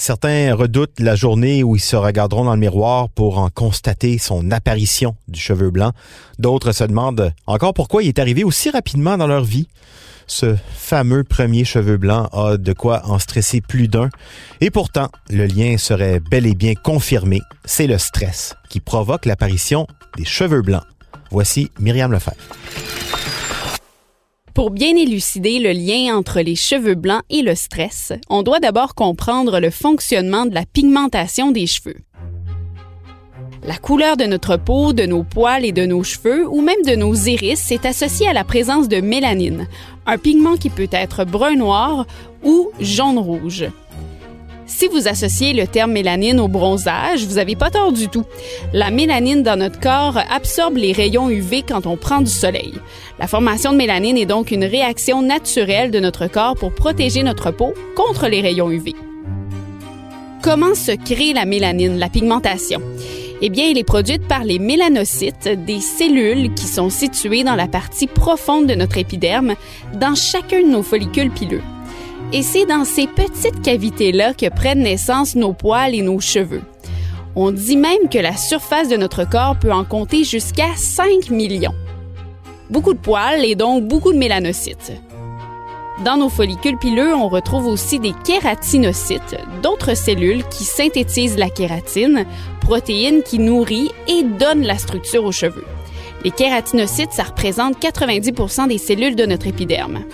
Certains redoutent la journée où ils se regarderont dans le miroir pour en constater son apparition du cheveu blanc. D'autres se demandent encore pourquoi il est arrivé aussi rapidement dans leur vie. Ce fameux premier cheveu blanc a de quoi en stresser plus d'un. Et pourtant, le lien serait bel et bien confirmé. C'est le stress qui provoque l'apparition des cheveux blancs. Voici Myriam Lefebvre. Pour bien élucider le lien entre les cheveux blancs et le stress, on doit d'abord comprendre le fonctionnement de la pigmentation des cheveux. La couleur de notre peau, de nos poils et de nos cheveux, ou même de nos iris, est associée à la présence de mélanine, un pigment qui peut être brun-noir ou jaune-rouge. Si vous associez le terme mélanine au bronzage, vous n'avez pas tort du tout. La mélanine dans notre corps absorbe les rayons UV quand on prend du soleil. La formation de mélanine est donc une réaction naturelle de notre corps pour protéger notre peau contre les rayons UV. Comment se crée la mélanine, la pigmentation? Eh bien, elle est produite par les mélanocytes, des cellules qui sont situées dans la partie profonde de notre épiderme, dans chacun de nos follicules pileux. Et c'est dans ces petites cavités-là que prennent naissance nos poils et nos cheveux. On dit même que la surface de notre corps peut en compter jusqu'à 5 millions. Beaucoup de poils et donc beaucoup de mélanocytes. Dans nos follicules pileux, on retrouve aussi des kératinocytes, d'autres cellules qui synthétisent la kératine, protéine qui nourrit et donne la structure aux cheveux. Les kératinocytes, ça représente 90% des cellules de notre épiderme.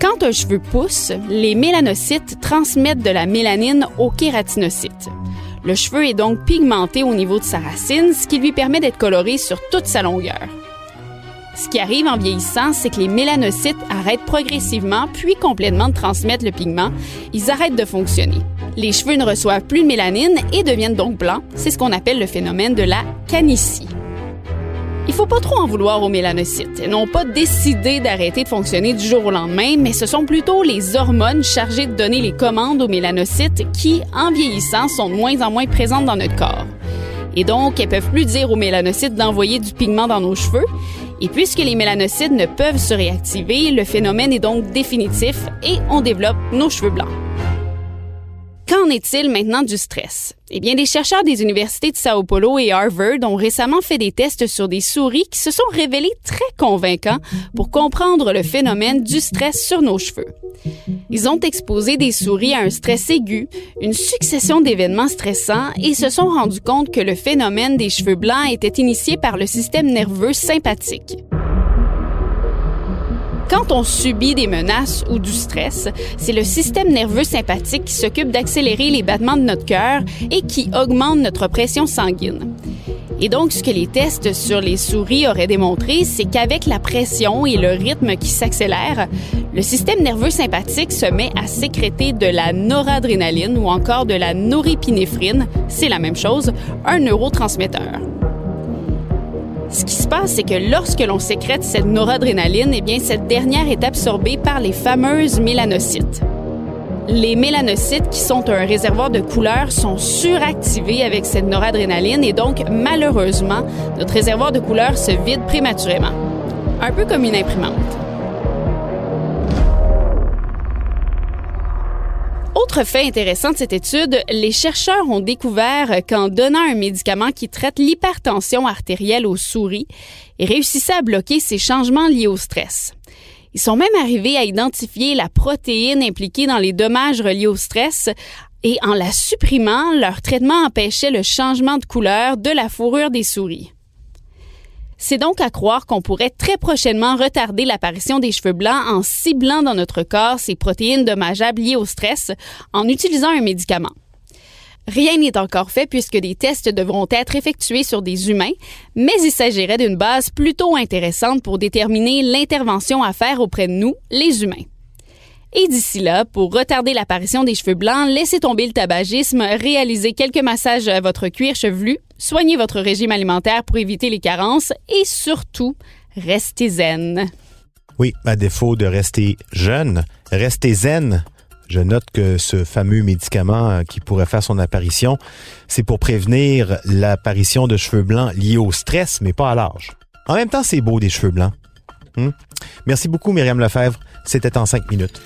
Quand un cheveu pousse, les mélanocytes transmettent de la mélanine aux kératinocytes. Le cheveu est donc pigmenté au niveau de sa racine, ce qui lui permet d'être coloré sur toute sa longueur. Ce qui arrive en vieillissant, c'est que les mélanocytes arrêtent progressivement puis complètement de transmettre le pigment. Ils arrêtent de fonctionner. Les cheveux ne reçoivent plus de mélanine et deviennent donc blancs. C'est ce qu'on appelle le phénomène de la canicie. Il faut pas trop en vouloir aux mélanocytes. Ils n'ont pas décidé d'arrêter de fonctionner du jour au lendemain, mais ce sont plutôt les hormones chargées de donner les commandes aux mélanocytes qui, en vieillissant, sont de moins en moins présentes dans notre corps. Et donc, elles peuvent plus dire aux mélanocytes d'envoyer du pigment dans nos cheveux. Et puisque les mélanocytes ne peuvent se réactiver, le phénomène est donc définitif et on développe nos cheveux blancs. Qu'en est-il maintenant du stress? Eh bien, des chercheurs des universités de Sao Paulo et Harvard ont récemment fait des tests sur des souris qui se sont révélés très convaincants pour comprendre le phénomène du stress sur nos cheveux. Ils ont exposé des souris à un stress aigu, une succession d'événements stressants et se sont rendus compte que le phénomène des cheveux blancs était initié par le système nerveux sympathique. Quand on subit des menaces ou du stress, c'est le système nerveux sympathique qui s'occupe d'accélérer les battements de notre cœur et qui augmente notre pression sanguine. Et donc, ce que les tests sur les souris auraient démontré, c'est qu'avec la pression et le rythme qui s'accélère, le système nerveux sympathique se met à sécréter de la noradrénaline ou encore de la norépinéphrine, c'est la même chose, un neurotransmetteur. Ce qui se passe, c'est que lorsque l'on sécrète cette noradrénaline, eh bien, cette dernière est absorbée par les fameuses mélanocytes. Les mélanocytes, qui sont un réservoir de couleurs, sont suractivés avec cette noradrénaline et donc, malheureusement, notre réservoir de couleurs se vide prématurément. Un peu comme une imprimante. Autre fait intéressant de cette étude, les chercheurs ont découvert qu'en donnant un médicament qui traite l'hypertension artérielle aux souris, ils réussissaient à bloquer ces changements liés au stress. Ils sont même arrivés à identifier la protéine impliquée dans les dommages reliés au stress et en la supprimant, leur traitement empêchait le changement de couleur de la fourrure des souris. C'est donc à croire qu'on pourrait très prochainement retarder l'apparition des cheveux blancs en ciblant dans notre corps ces protéines dommageables liées au stress en utilisant un médicament. Rien n'est encore fait puisque des tests devront être effectués sur des humains, mais il s'agirait d'une base plutôt intéressante pour déterminer l'intervention à faire auprès de nous, les humains. Et d'ici là, pour retarder l'apparition des cheveux blancs, laissez tomber le tabagisme, réalisez quelques massages à votre cuir chevelu, soignez votre régime alimentaire pour éviter les carences et surtout, restez zen. Oui, à défaut de rester jeune, restez zen. Je note que ce fameux médicament euh, qui pourrait faire son apparition, c'est pour prévenir l'apparition de cheveux blancs liés au stress, mais pas à l'âge. En même temps, c'est beau des cheveux blancs. Hmm? Merci beaucoup, Myriam Lefebvre. C'était en cinq minutes.